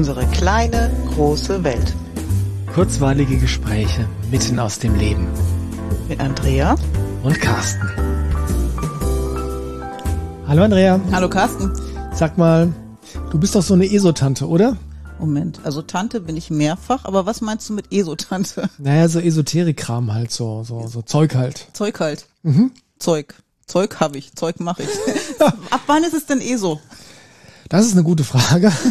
Unsere kleine, große Welt. Kurzweilige Gespräche mitten aus dem Leben. Mit Andrea und Carsten. Hallo Andrea. Hallo Carsten. Sag mal, du bist doch so eine ESO-Tante, oder? Moment, also Tante bin ich mehrfach, aber was meinst du mit ESO-Tante? Naja, so Esoterik-Kram halt, so, so, so Zeug halt. Zeug halt. Mhm. Zeug. Zeug habe ich, Zeug mache ich. Ab wann ist es denn ESO? Das ist eine gute Frage.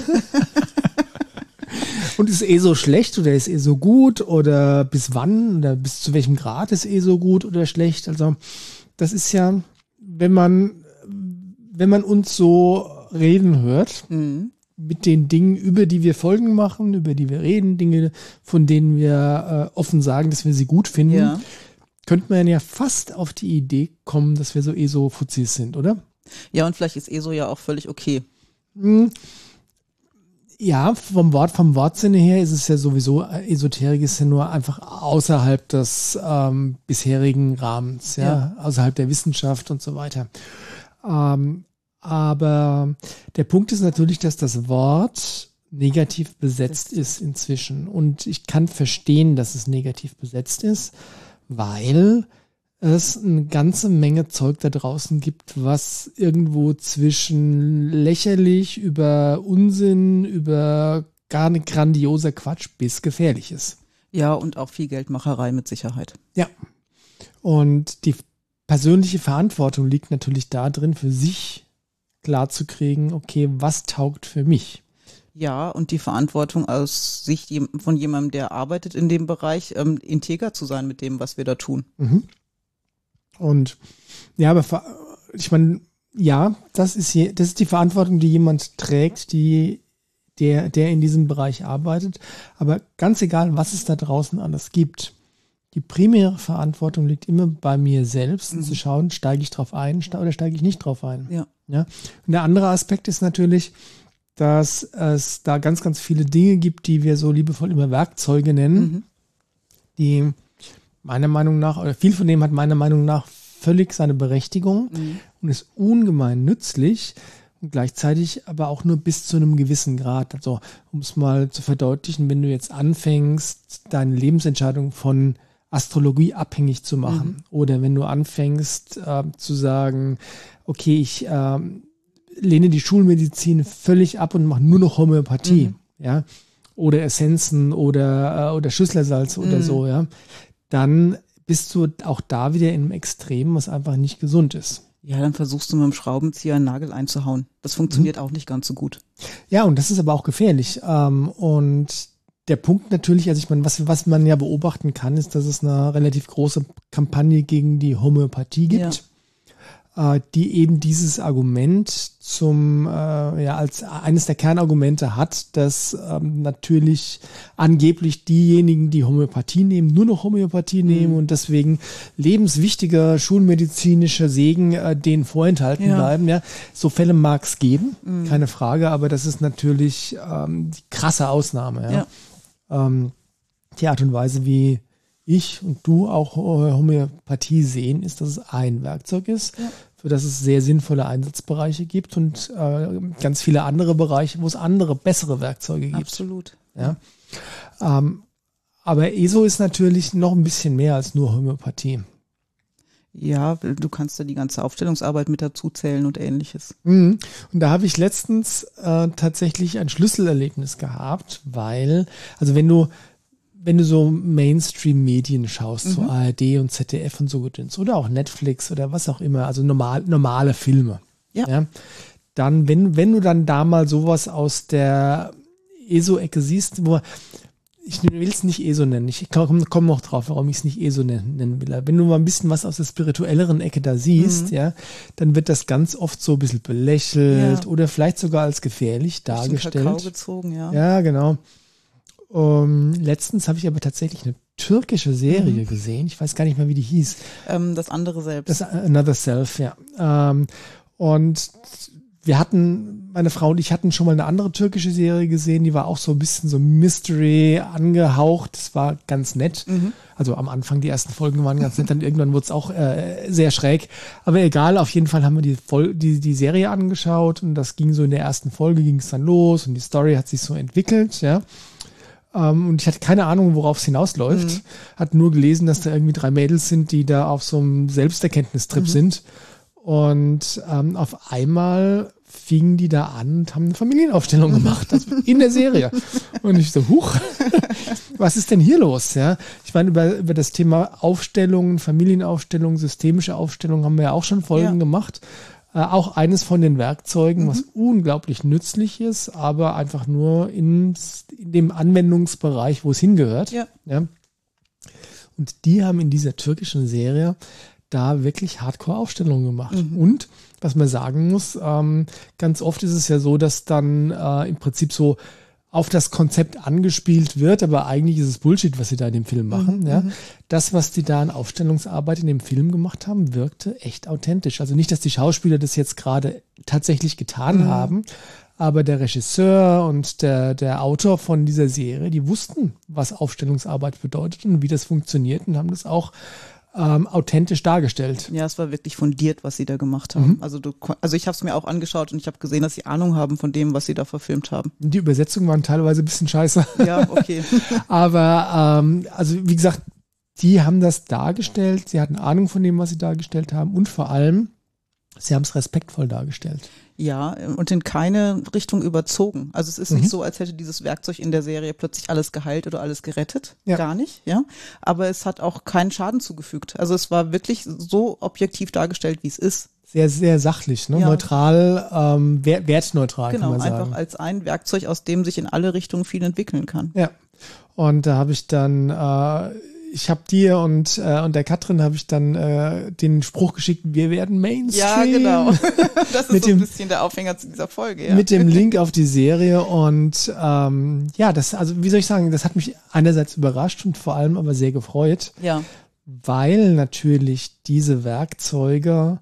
Und ist eh so schlecht oder ist eh so gut oder bis wann oder bis zu welchem Grad ist eh so gut oder schlecht? Also das ist ja, wenn man, wenn man uns so reden hört, mhm mit den Dingen, über die wir Folgen machen, über die wir reden, Dinge, von denen wir äh, offen sagen, dass wir sie gut finden, ja. könnte man ja fast auf die Idee kommen, dass wir so ESO-Fuzis sind, oder? Ja, und vielleicht ist ESO ja auch völlig okay. Hm. Ja, vom Wort, vom Wortsinne her ist es ja sowieso, äh, Esoterik ist ja nur einfach außerhalb des ähm, bisherigen Rahmens, ja? ja, außerhalb der Wissenschaft und so weiter. Ähm, aber der Punkt ist natürlich, dass das Wort negativ besetzt ist inzwischen. Und ich kann verstehen, dass es negativ besetzt ist, weil es eine ganze Menge Zeug da draußen gibt, was irgendwo zwischen lächerlich über Unsinn, über gar nicht grandioser Quatsch bis gefährlich ist. Ja, und auch viel Geldmacherei mit Sicherheit. Ja. Und die persönliche Verantwortung liegt natürlich da drin, für sich klar zu kriegen, okay, was taugt für mich? Ja, und die Verantwortung aus Sicht von jemandem, der arbeitet in dem Bereich, ähm, integer zu sein mit dem, was wir da tun. Mhm. Und ja, aber ich meine, ja, das ist, je, das ist die Verantwortung, die jemand trägt, die, der, der in diesem Bereich arbeitet. Aber ganz egal, was es da draußen alles gibt, die primäre Verantwortung liegt immer bei mir selbst, mhm. zu schauen, steige ich drauf ein oder steige ich nicht drauf ein. Ja. ja. Und der andere Aspekt ist natürlich, dass es da ganz, ganz viele Dinge gibt, die wir so liebevoll immer Werkzeuge nennen, mhm. die meiner Meinung nach, oder viel von dem hat meiner Meinung nach völlig seine Berechtigung mhm. und ist ungemein nützlich und gleichzeitig aber auch nur bis zu einem gewissen Grad. Also, um es mal zu verdeutlichen, wenn du jetzt anfängst, deine Lebensentscheidung von Astrologie abhängig zu machen. Mhm. Oder wenn du anfängst äh, zu sagen, okay, ich äh, lehne die Schulmedizin völlig ab und mache nur noch Homöopathie, mhm. ja, oder Essenzen oder, äh, oder Schüsslersalz mhm. oder so, ja, dann bist du auch da wieder in einem Extrem, was einfach nicht gesund ist. Ja, dann versuchst du mit dem Schraubenzieher einen Nagel einzuhauen. Das funktioniert mhm. auch nicht ganz so gut. Ja, und das ist aber auch gefährlich. Ähm, und der Punkt natürlich, also ich meine, was, was man ja beobachten kann, ist, dass es eine relativ große Kampagne gegen die Homöopathie gibt, ja. Äh, die eben dieses Argument zum, äh, ja, als eines der Kernargumente hat, dass ähm, natürlich angeblich diejenigen, die Homöopathie nehmen, nur noch Homöopathie mhm. nehmen und deswegen lebenswichtiger schulmedizinischer Segen äh, denen vorenthalten ja. bleiben. Ja, so Fälle mag es geben, mhm. keine Frage, aber das ist natürlich ähm, die krasse Ausnahme. ja. ja ähm, die Art und Weise, wie ich und du auch äh, Homöopathie sehen, ist, dass es ein Werkzeug ist, ja. Für das es sehr sinnvolle Einsatzbereiche gibt und äh, ganz viele andere Bereiche, wo es andere, bessere Werkzeuge gibt. Absolut. Ja. Ähm, aber ESO ist natürlich noch ein bisschen mehr als nur Homöopathie. Ja, du kannst da die ganze Aufstellungsarbeit mit dazu zählen und ähnliches. Mhm. Und da habe ich letztens äh, tatsächlich ein Schlüsselerlebnis gehabt, weil, also wenn du, wenn du so Mainstream-Medien schaust, mhm. so ARD und ZDF und so oder auch Netflix oder was auch immer, also normal, normale Filme. Ja. ja. Dann, wenn, wenn du dann da mal sowas aus der ESO-Ecke siehst, wo ich will es nicht ESO nennen. Ich komme komm noch drauf, warum ich es nicht ESO nennen, nennen, will. Wenn du mal ein bisschen was aus der spirituelleren Ecke da siehst, mhm. ja, dann wird das ganz oft so ein bisschen belächelt ja. oder vielleicht sogar als gefährlich dargestellt. Kakao gezogen, ja. Ja, genau. Um, letztens habe ich aber tatsächlich eine türkische Serie mhm. gesehen. Ich weiß gar nicht mehr, wie die hieß. Ähm, das andere selbst. Das Another Self, ja. Ähm, und wir hatten, meine Frau und ich hatten schon mal eine andere türkische Serie gesehen, die war auch so ein bisschen so Mystery angehaucht. Das war ganz nett. Mhm. Also am Anfang, die ersten Folgen waren ganz nett, dann irgendwann wurde es auch äh, sehr schräg. Aber egal, auf jeden Fall haben wir die, Vol die, die Serie angeschaut und das ging so in der ersten Folge, ging es dann los und die Story hat sich so entwickelt, ja. Ähm, und ich hatte keine Ahnung, worauf es hinausläuft. Mhm. Hat nur gelesen, dass da irgendwie drei Mädels sind, die da auf so einem Selbsterkenntnistrip mhm. sind. Und ähm, auf einmal fingen die da an und haben eine Familienaufstellung gemacht, also in der Serie. Und ich so, huch, was ist denn hier los? Ja, ich meine, über, über das Thema Aufstellungen, Familienaufstellungen, systemische Aufstellungen haben wir ja auch schon Folgen ja. gemacht. Äh, auch eines von den Werkzeugen, mhm. was unglaublich nützlich ist, aber einfach nur in, in dem Anwendungsbereich, wo es hingehört. Ja. ja. Und die haben in dieser türkischen Serie da wirklich Hardcore-Aufstellungen gemacht. Mhm. Und was man sagen muss, ähm, ganz oft ist es ja so, dass dann äh, im Prinzip so auf das Konzept angespielt wird, aber eigentlich ist es Bullshit, was sie da in dem Film mhm, machen. Mhm. Ja. Das, was die da an Aufstellungsarbeit in dem Film gemacht haben, wirkte echt authentisch. Also nicht, dass die Schauspieler das jetzt gerade tatsächlich getan mhm. haben, aber der Regisseur und der, der Autor von dieser Serie, die wussten, was Aufstellungsarbeit bedeutet und wie das funktioniert und haben das auch ähm, authentisch dargestellt. Ja, es war wirklich fundiert, was sie da gemacht haben. Mhm. Also, du, also ich habe es mir auch angeschaut und ich habe gesehen, dass sie Ahnung haben von dem, was sie da verfilmt haben. Die Übersetzungen waren teilweise ein bisschen scheiße. Ja, okay. Aber ähm, also wie gesagt, die haben das dargestellt, sie hatten Ahnung von dem, was sie dargestellt haben und vor allem, sie haben es respektvoll dargestellt. Ja, und in keine Richtung überzogen. Also es ist mhm. nicht so, als hätte dieses Werkzeug in der Serie plötzlich alles geheilt oder alles gerettet. Ja. Gar nicht, ja. Aber es hat auch keinen Schaden zugefügt. Also es war wirklich so objektiv dargestellt, wie es ist. Sehr, sehr sachlich, ne? Ja. neutral, ähm, wertneutral genau, kann man sagen. Genau, einfach als ein Werkzeug, aus dem sich in alle Richtungen viel entwickeln kann. Ja. Und da habe ich dann äh, ich habe dir und, äh, und der Katrin habe ich dann äh, den Spruch geschickt, wir werden Mainstream. Ja, genau. Das ist mit so ein dem, bisschen der Aufhänger zu dieser Folge. Ja. Mit dem Link auf die Serie und ähm, ja, das, also wie soll ich sagen, das hat mich einerseits überrascht und vor allem aber sehr gefreut. Ja. Weil natürlich diese Werkzeuge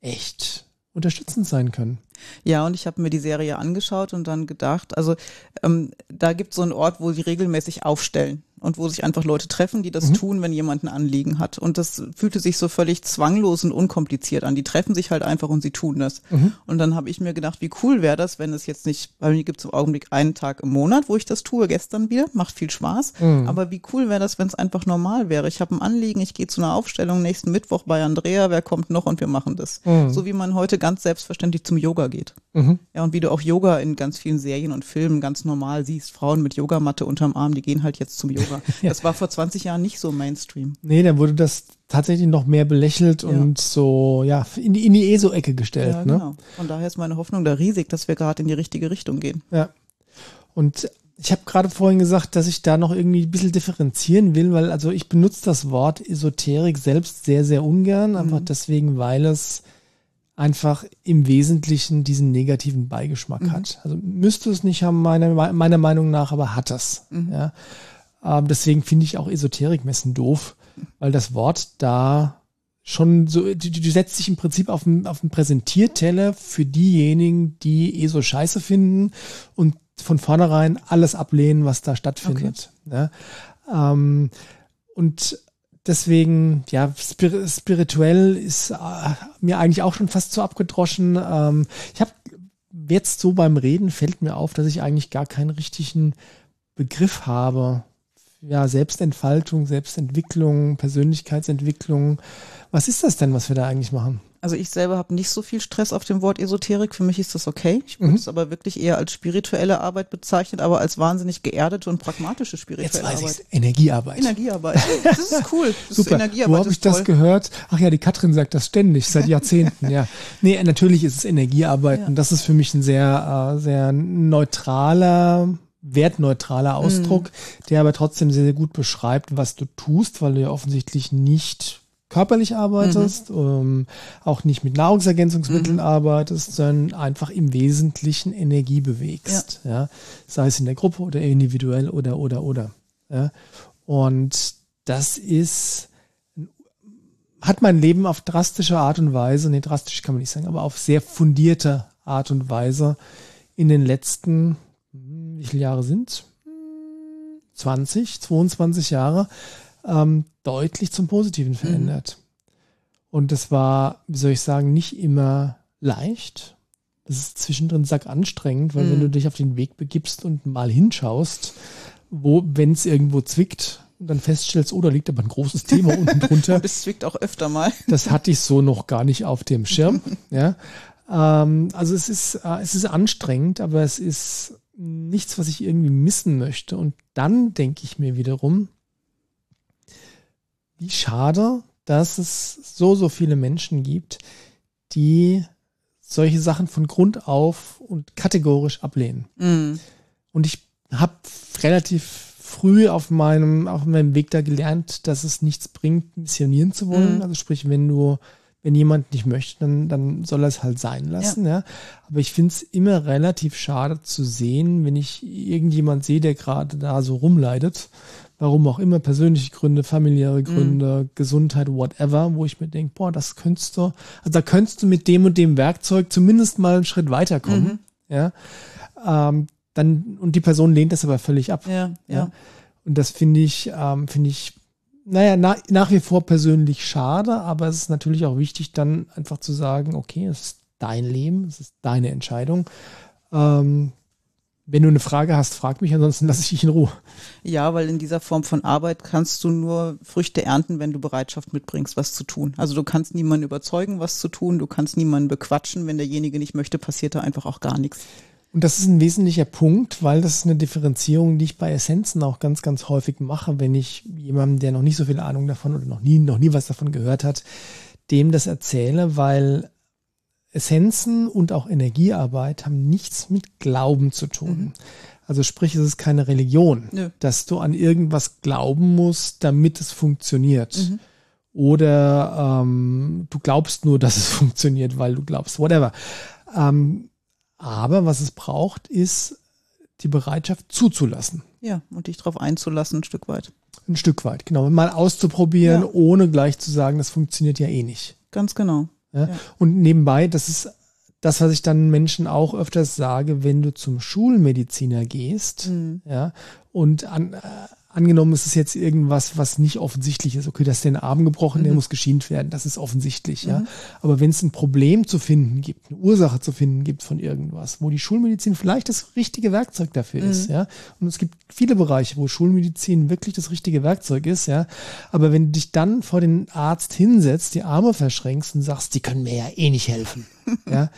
echt unterstützend sein können. Ja, und ich habe mir die Serie angeschaut und dann gedacht, also ähm, da gibt es so einen Ort, wo sie regelmäßig aufstellen und wo sich einfach Leute treffen, die das mhm. tun, wenn jemand ein Anliegen hat. Und das fühlte sich so völlig zwanglos und unkompliziert an. Die treffen sich halt einfach und sie tun das. Mhm. Und dann habe ich mir gedacht, wie cool wäre das, wenn es jetzt nicht, bei mir gibt es im Augenblick einen Tag im Monat, wo ich das tue, gestern wieder, macht viel Spaß. Mhm. Aber wie cool wäre das, wenn es einfach normal wäre? Ich habe ein Anliegen, ich gehe zu einer Aufstellung nächsten Mittwoch bei Andrea, wer kommt noch und wir machen das. Mhm. So wie man heute ganz selbstverständlich zum Yoga geht. Mhm. Ja, und wie du auch Yoga in ganz vielen Serien und Filmen ganz normal siehst. Frauen mit Yogamatte unterm Arm, die gehen halt jetzt zum Yoga. ja. Das war vor 20 Jahren nicht so Mainstream. Nee, dann wurde das tatsächlich noch mehr belächelt ja. und so, ja, in die, in die ESO-Ecke gestellt. Ja, ne? genau. Von daher ist meine Hoffnung da riesig, dass wir gerade in die richtige Richtung gehen. Ja. Und ich habe gerade vorhin gesagt, dass ich da noch irgendwie ein bisschen differenzieren will, weil also ich benutze das Wort Esoterik selbst sehr, sehr ungern, einfach mhm. deswegen, weil es einfach im Wesentlichen diesen negativen Beigeschmack mhm. hat. Also müsste es nicht haben, meiner, meiner Meinung nach, aber hat es. Mhm. Ja. Ähm, deswegen finde ich auch Esoterikmessen doof, weil das Wort da schon so, du, du setzt dich im Prinzip auf einen, auf einen Präsentierteller für diejenigen, die eh so scheiße finden und von vornherein alles ablehnen, was da stattfindet. Okay. Ja. Ähm, und deswegen, ja, spirituell ist äh, mir eigentlich auch schon fast so abgedroschen. Ähm, ich habe jetzt so beim Reden fällt mir auf, dass ich eigentlich gar keinen richtigen Begriff habe. Ja, Selbstentfaltung, Selbstentwicklung, Persönlichkeitsentwicklung. Was ist das denn, was wir da eigentlich machen? Also ich selber habe nicht so viel Stress auf dem Wort Esoterik. Für mich ist das okay. Ich würde mhm. es aber wirklich eher als spirituelle Arbeit bezeichnet, aber als wahnsinnig geerdete und pragmatische spirituelle Jetzt weiß Arbeit. Ich's. Energiearbeit. Energiearbeit. Das ist cool. Das Super. Energiearbeit Wo habe ich das gehört? Ach ja, die Katrin sagt das ständig, seit Jahrzehnten, ja. Nee, natürlich ist es Energiearbeit ja. und das ist für mich ein sehr, äh, sehr neutraler wertneutraler Ausdruck, mm. der aber trotzdem sehr, sehr gut beschreibt, was du tust, weil du ja offensichtlich nicht körperlich arbeitest, mhm. ähm, auch nicht mit Nahrungsergänzungsmitteln mhm. arbeitest, sondern einfach im Wesentlichen Energie bewegst. Ja. ja. Sei es in der Gruppe oder individuell oder oder oder. Ja. Und das ist hat mein Leben auf drastische Art und Weise, nee, drastisch kann man nicht sagen, aber auf sehr fundierte Art und Weise in den letzten, wie viele Jahre sind 20, 22 Jahre ähm, deutlich zum Positiven verändert. Mhm. Und das war, wie soll ich sagen, nicht immer leicht. Das ist zwischendrin sack anstrengend, weil mhm. wenn du dich auf den Weg begibst und mal hinschaust, wo, wenn es irgendwo zwickt, und dann feststellst, oh, da liegt aber ein großes Thema unten drunter. Es zwickt auch öfter mal. Das hatte ich so noch gar nicht auf dem Schirm. ja. Ähm, also es ist, äh, es ist anstrengend, aber es ist nichts, was ich irgendwie missen möchte. Und dann denke ich mir wiederum, wie schade, dass es so, so viele Menschen gibt, die solche Sachen von Grund auf und kategorisch ablehnen. Mm. Und ich habe relativ früh auf meinem, auf meinem Weg da gelernt, dass es nichts bringt, missionieren zu wollen. Mm. Also sprich, wenn du, wenn jemand nicht möchte, dann, dann soll er es halt sein lassen, ja. ja. Aber ich finde es immer relativ schade zu sehen, wenn ich irgendjemand sehe, der gerade da so rumleidet, warum auch immer, persönliche Gründe, familiäre Gründe, mhm. Gesundheit, whatever, wo ich mir denke, boah, das könntest du, also da könntest du mit dem und dem Werkzeug zumindest mal einen Schritt weiterkommen. Mhm. Ja. Ähm, dann, und die Person lehnt das aber völlig ab. Ja, ja. ja. Und das finde ich, ähm, finde ich, naja, na, nach wie vor persönlich schade, aber es ist natürlich auch wichtig, dann einfach zu sagen, okay, es ist dein Leben, es ist deine Entscheidung. Ähm, wenn du eine Frage hast, frag mich, ansonsten lasse ich dich in Ruhe. Ja, weil in dieser Form von Arbeit kannst du nur Früchte ernten, wenn du Bereitschaft mitbringst, was zu tun. Also du kannst niemanden überzeugen, was zu tun, du kannst niemanden bequatschen. Wenn derjenige nicht möchte, passiert da einfach auch gar nichts. Und das ist ein wesentlicher Punkt, weil das ist eine Differenzierung, die ich bei Essenzen auch ganz, ganz häufig mache, wenn ich jemandem, der noch nicht so viel Ahnung davon oder noch nie, noch nie was davon gehört hat, dem das erzähle, weil Essenzen und auch Energiearbeit haben nichts mit Glauben zu tun. Mhm. Also sprich, es ist keine Religion, Nö. dass du an irgendwas glauben musst, damit es funktioniert. Mhm. Oder ähm, du glaubst nur, dass es funktioniert, weil du glaubst, whatever. Ähm, aber was es braucht, ist die Bereitschaft zuzulassen. Ja, und dich darauf einzulassen, ein Stück weit. Ein Stück weit, genau. Mal auszuprobieren, ja. ohne gleich zu sagen, das funktioniert ja eh nicht. Ganz genau. Ja? Ja. Und nebenbei, das ist das, was ich dann Menschen auch öfters sage, wenn du zum Schulmediziner gehst, mhm. ja, und an, äh, angenommen, es ist jetzt irgendwas, was nicht offensichtlich ist. Okay, das ist den Arm gebrochen, mhm. der muss geschient werden. Das ist offensichtlich, mhm. ja. Aber wenn es ein Problem zu finden gibt, eine Ursache zu finden gibt von irgendwas, wo die Schulmedizin vielleicht das richtige Werkzeug dafür mhm. ist, ja. Und es gibt viele Bereiche, wo Schulmedizin wirklich das richtige Werkzeug ist, ja. Aber wenn du dich dann vor den Arzt hinsetzt, die Arme verschränkst und sagst, die können mir ja eh nicht helfen, ja,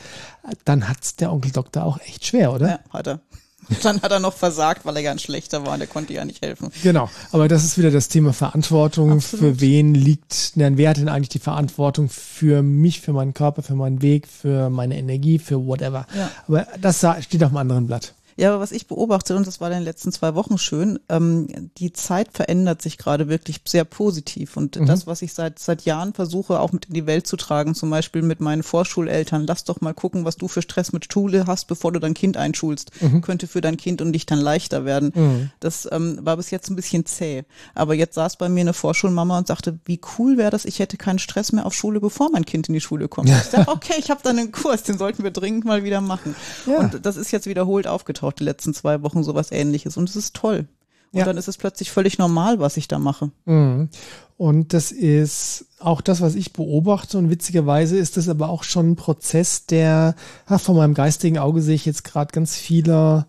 dann hat's der Onkel Doktor auch echt schwer, oder? Ja, hat er. Dann hat er noch versagt, weil er ja ein schlechter war und er konnte ja nicht helfen. Genau, aber das ist wieder das Thema Verantwortung. Absolut. Für wen liegt, nein, wer hat denn eigentlich die Verantwortung für mich, für meinen Körper, für meinen Weg, für meine Energie, für whatever. Ja. Aber das steht auf einem anderen Blatt. Ja, aber was ich beobachte, und das war in den letzten zwei Wochen schön, ähm, die Zeit verändert sich gerade wirklich sehr positiv. Und mhm. das, was ich seit, seit Jahren versuche, auch mit in die Welt zu tragen, zum Beispiel mit meinen Vorschuleltern, lass doch mal gucken, was du für Stress mit Schule hast, bevor du dein Kind einschulst, mhm. könnte für dein Kind und dich dann leichter werden. Mhm. Das ähm, war bis jetzt ein bisschen zäh. Aber jetzt saß bei mir eine Vorschulmama und sagte, wie cool wäre das, ich hätte keinen Stress mehr auf Schule, bevor mein Kind in die Schule kommt. Ich dachte, okay, ich habe da einen Kurs, den sollten wir dringend mal wieder machen. Ja. Und das ist jetzt wiederholt aufgetaucht auch die letzten zwei Wochen sowas ähnliches und es ist toll. Und ja. dann ist es plötzlich völlig normal, was ich da mache. Mhm. Und das ist auch das, was ich beobachte. Und witzigerweise ist das aber auch schon ein Prozess, der, ach, von meinem geistigen Auge sehe ich jetzt gerade ganz viele,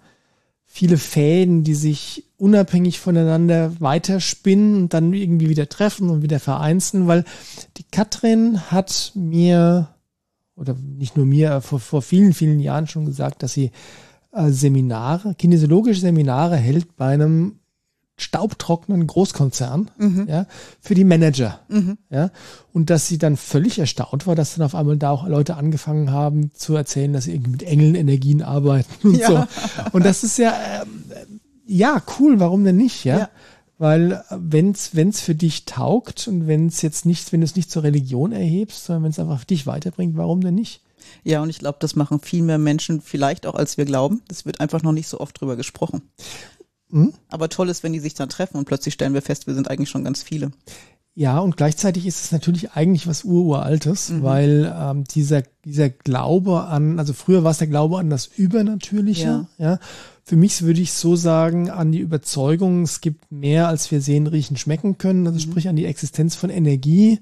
viele Fäden, die sich unabhängig voneinander weiterspinnen und dann irgendwie wieder treffen und wieder vereinzeln, weil die Katrin hat mir, oder nicht nur mir, vor, vor vielen, vielen Jahren schon gesagt, dass sie Seminare, kinesiologische Seminare hält bei einem staubtrockenen Großkonzern, mhm. ja, für die Manager, mhm. ja, und dass sie dann völlig erstaunt war, dass dann auf einmal da auch Leute angefangen haben zu erzählen, dass sie irgendwie mit Engelenenergien arbeiten und ja. so. Und das ist ja, äh, ja, cool, warum denn nicht, ja? ja. Weil äh, wenn's wenn's für dich taugt und wenn es jetzt nicht, wenn du es nicht zur Religion erhebst, sondern wenn es einfach dich weiterbringt, warum denn nicht? Ja, und ich glaube, das machen viel mehr Menschen vielleicht auch, als wir glauben. Das wird einfach noch nicht so oft drüber gesprochen. Mhm. Aber toll ist, wenn die sich dann treffen und plötzlich stellen wir fest, wir sind eigentlich schon ganz viele. Ja, und gleichzeitig ist es natürlich eigentlich was Ururaltes, mhm. weil ähm, dieser, dieser Glaube an, also früher war es der Glaube an das Übernatürliche, ja. ja. Für mich würde ich so sagen, an die Überzeugung, es gibt mehr, als wir sehen, riechen, schmecken können, also mhm. sprich an die Existenz von Energie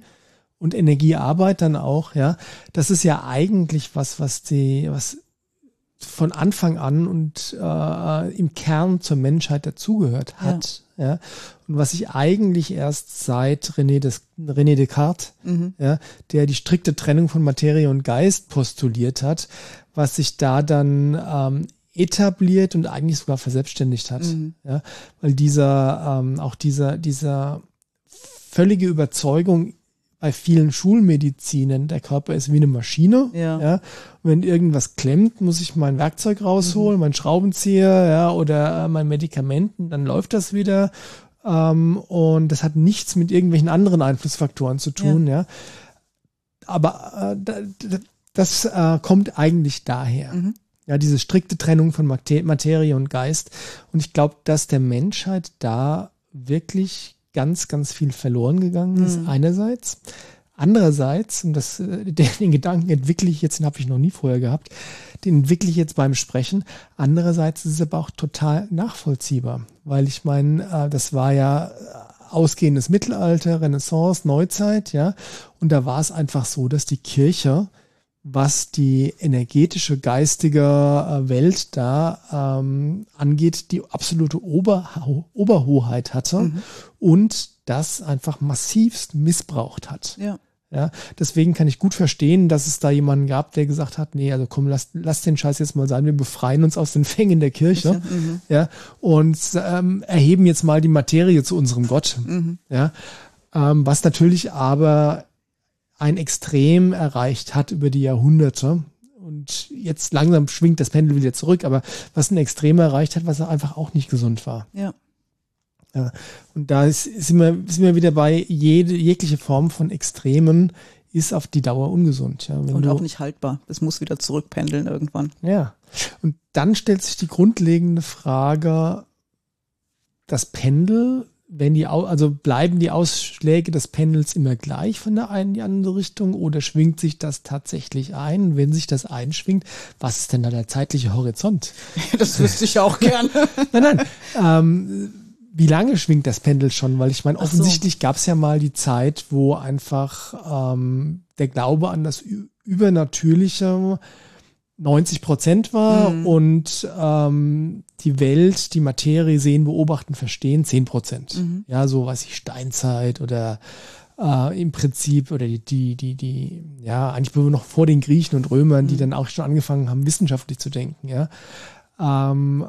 und Energiearbeit dann auch, ja. Das ist ja eigentlich was, was die, was von Anfang an und äh, im Kern zur Menschheit dazugehört hat. Ja. ja. Und was ich eigentlich erst seit René, Des, René Descartes, mhm. ja, der die strikte Trennung von Materie und Geist postuliert hat, was sich da dann ähm, etabliert und eigentlich sogar verselbstständigt hat. Mhm. Ja, weil dieser, ähm, auch dieser, dieser völlige Überzeugung bei vielen Schulmedizinen, der Körper ist wie eine Maschine. Ja. ja. Wenn irgendwas klemmt, muss ich mein Werkzeug rausholen, mhm. mein Schraubenzieher, ja, oder äh, mein Medikamenten, dann läuft das wieder. Ähm, und das hat nichts mit irgendwelchen anderen Einflussfaktoren zu tun, ja. ja. Aber äh, das äh, kommt eigentlich daher. Mhm. Ja, diese strikte Trennung von Materie und Geist. Und ich glaube, dass der Menschheit da wirklich ganz, ganz viel verloren gegangen ist, mhm. einerseits. Andererseits, und das, äh, den Gedanken entwickle ich jetzt, den habe ich noch nie vorher gehabt, den entwickle ich jetzt beim Sprechen. Andererseits ist es aber auch total nachvollziehbar, weil ich meine, äh, das war ja äh, ausgehendes Mittelalter, Renaissance, Neuzeit, ja, und da war es einfach so, dass die Kirche was die energetische, geistige äh, Welt da ähm, angeht, die absolute Ober Oberhoheit hatte mhm. und das einfach massivst missbraucht hat. Ja. Ja, deswegen kann ich gut verstehen, dass es da jemanden gab, der gesagt hat, nee, also komm, lass, lass den Scheiß jetzt mal sein, wir befreien uns aus den Fängen der Kirche, mhm. ja, und ähm, erheben jetzt mal die Materie zu unserem Gott, mhm. ja, ähm, was natürlich aber ein Extrem erreicht hat über die Jahrhunderte. Und jetzt langsam schwingt das Pendel wieder zurück, aber was ein Extrem erreicht hat, was einfach auch nicht gesund war. Ja. ja. Und da ist, sind, wir, sind wir wieder bei, jede, jegliche Form von Extremen ist auf die Dauer ungesund. Ja. und auch nicht haltbar. Es muss wieder zurückpendeln irgendwann. Ja. Und dann stellt sich die grundlegende Frage, das Pendel wenn die, also bleiben die Ausschläge des Pendels immer gleich von der einen in die andere Richtung oder schwingt sich das tatsächlich ein? Wenn sich das einschwingt, was ist denn da der zeitliche Horizont? Das wüsste ich auch gerne. nein, nein. Ähm, wie lange schwingt das Pendel schon? Weil ich meine, offensichtlich so. gab es ja mal die Zeit, wo einfach ähm, der Glaube an das Übernatürliche 90 Prozent war mhm. und ähm, die Welt, die Materie sehen, beobachten, verstehen 10 Prozent. Mhm. Ja, so weiß ich, Steinzeit oder äh, im Prinzip oder die, die, die, die, ja, eigentlich noch vor den Griechen und Römern, mhm. die dann auch schon angefangen haben, wissenschaftlich zu denken, ja. Ähm,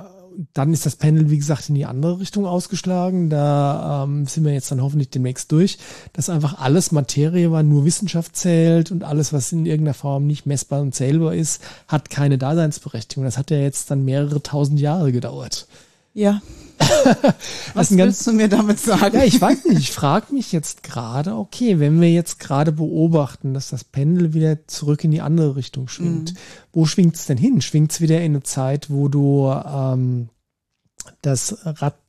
dann ist das Panel, wie gesagt, in die andere Richtung ausgeschlagen. Da ähm, sind wir jetzt dann hoffentlich demnächst durch, dass einfach alles Materie war, nur Wissenschaft zählt und alles, was in irgendeiner Form nicht messbar und zählbar ist, hat keine Daseinsberechtigung. Das hat ja jetzt dann mehrere tausend Jahre gedauert. Ja. Was willst du mir damit sagen? Ja, ich weiß nicht. Ich frage mich jetzt gerade, okay, wenn wir jetzt gerade beobachten, dass das Pendel wieder zurück in die andere Richtung schwingt, mhm. wo schwingt es denn hin? Schwingt es wieder in eine Zeit, wo du ähm, das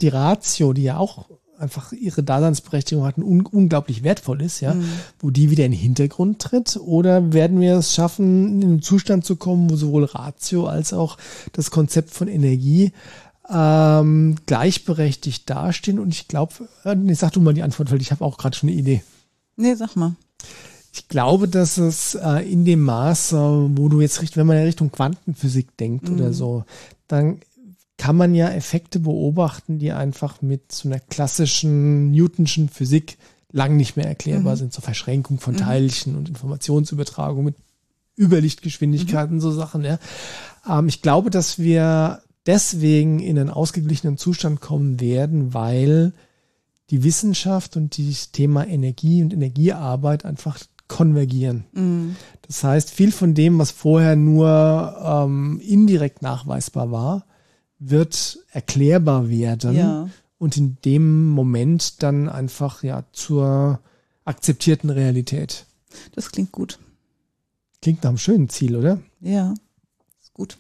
die Ratio, die ja auch einfach ihre Daseinsberechtigung hat und un unglaublich wertvoll ist, ja, mhm. wo die wieder in den Hintergrund tritt? Oder werden wir es schaffen, in einen Zustand zu kommen, wo sowohl Ratio als auch das Konzept von Energie ähm, gleichberechtigt dastehen. Und ich glaube, äh, nee, sag du mal die Antwort, weil ich habe auch gerade schon eine Idee. Nee, sag mal. Ich glaube, dass es äh, in dem Maße, wo du jetzt, wenn man in Richtung Quantenphysik denkt mhm. oder so, dann kann man ja Effekte beobachten, die einfach mit so einer klassischen Newtonschen Physik lang nicht mehr erklärbar mhm. sind, zur so Verschränkung von mhm. Teilchen und Informationsübertragung mit Überlichtgeschwindigkeiten, mhm. so Sachen. Ja. Ähm, ich glaube, dass wir deswegen in einen ausgeglichenen Zustand kommen werden, weil die Wissenschaft und das Thema Energie und Energiearbeit einfach konvergieren. Mhm. Das heißt, viel von dem, was vorher nur ähm, indirekt nachweisbar war, wird erklärbar werden ja. und in dem Moment dann einfach ja zur akzeptierten Realität. Das klingt gut. Klingt nach einem schönen Ziel, oder? Ja, ist gut.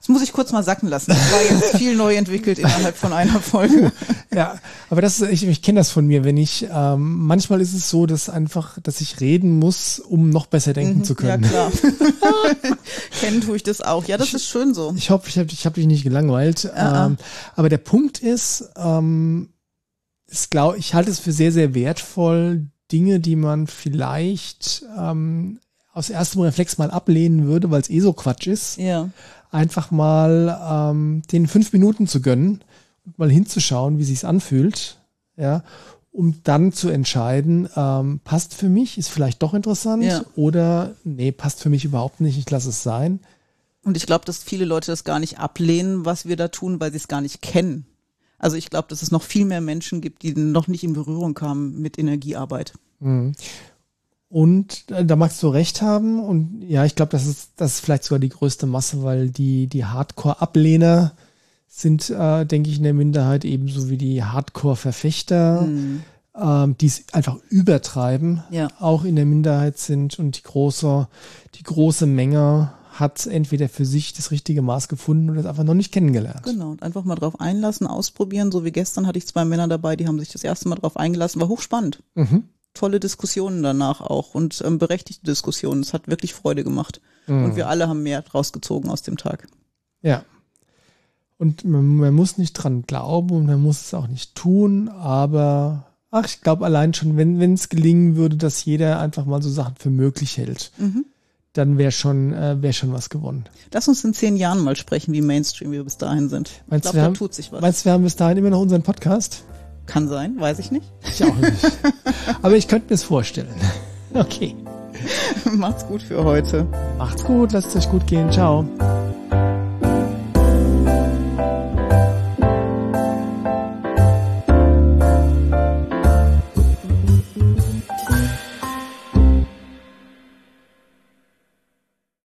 Das muss ich kurz mal sacken lassen. Das war jetzt viel neu entwickelt innerhalb von einer Folge. Ja, aber das ist, ich, ich kenne das von mir, wenn ich, ähm, manchmal ist es so, dass einfach, dass ich reden muss, um noch besser denken mhm, zu können. Ja, klar. Kennen tue ich das auch. Ja, das ich, ist schön so. Ich hoffe, ich habe ich hab dich nicht gelangweilt. Uh -uh. Ähm, aber der Punkt ist, ähm, ist glaub, ich halte es für sehr, sehr wertvoll, Dinge, die man vielleicht ähm, aus erstem Reflex mal ablehnen würde, weil es eh so Quatsch ist. Ja einfach mal ähm, den fünf Minuten zu gönnen und mal hinzuschauen, wie sich's anfühlt, ja, um dann zu entscheiden, ähm, passt für mich, ist vielleicht doch interessant ja. oder nee, passt für mich überhaupt nicht, ich lasse es sein. Und ich glaube, dass viele Leute das gar nicht ablehnen, was wir da tun, weil sie es gar nicht kennen. Also ich glaube, dass es noch viel mehr Menschen gibt, die noch nicht in Berührung kamen mit Energiearbeit. Mhm. Und äh, da magst du recht haben. Und ja, ich glaube, das ist, das ist vielleicht sogar die größte Masse, weil die, die Hardcore-Ablehner sind, äh, denke ich, in der Minderheit ebenso wie die Hardcore-Verfechter, mhm. ähm, die es einfach übertreiben, ja. auch in der Minderheit sind. Und die große, die große Menge hat entweder für sich das richtige Maß gefunden oder es einfach noch nicht kennengelernt. Genau, und einfach mal drauf einlassen, ausprobieren. So wie gestern hatte ich zwei Männer dabei, die haben sich das erste Mal drauf eingelassen, war hochspannend. Mhm tolle Diskussionen danach auch und ähm, berechtigte Diskussionen. Es hat wirklich Freude gemacht. Mhm. Und wir alle haben mehr rausgezogen aus dem Tag. Ja. Und man, man, muss nicht dran glauben und man muss es auch nicht tun, aber ach, ich glaube allein schon, wenn wenn es gelingen würde, dass jeder einfach mal so Sachen für möglich hält, mhm. dann wäre schon, äh, wäre schon was gewonnen. Lass uns in zehn Jahren mal sprechen, wie Mainstream wir bis dahin sind. Meinst ich glaube, da tut sich was. Meinst du, wir haben bis dahin immer noch unseren Podcast? Kann sein, weiß ich nicht. Ich auch nicht. Aber ich könnte mir es vorstellen. Okay. Macht's gut für heute. Macht's gut, lasst es euch gut gehen. Ciao.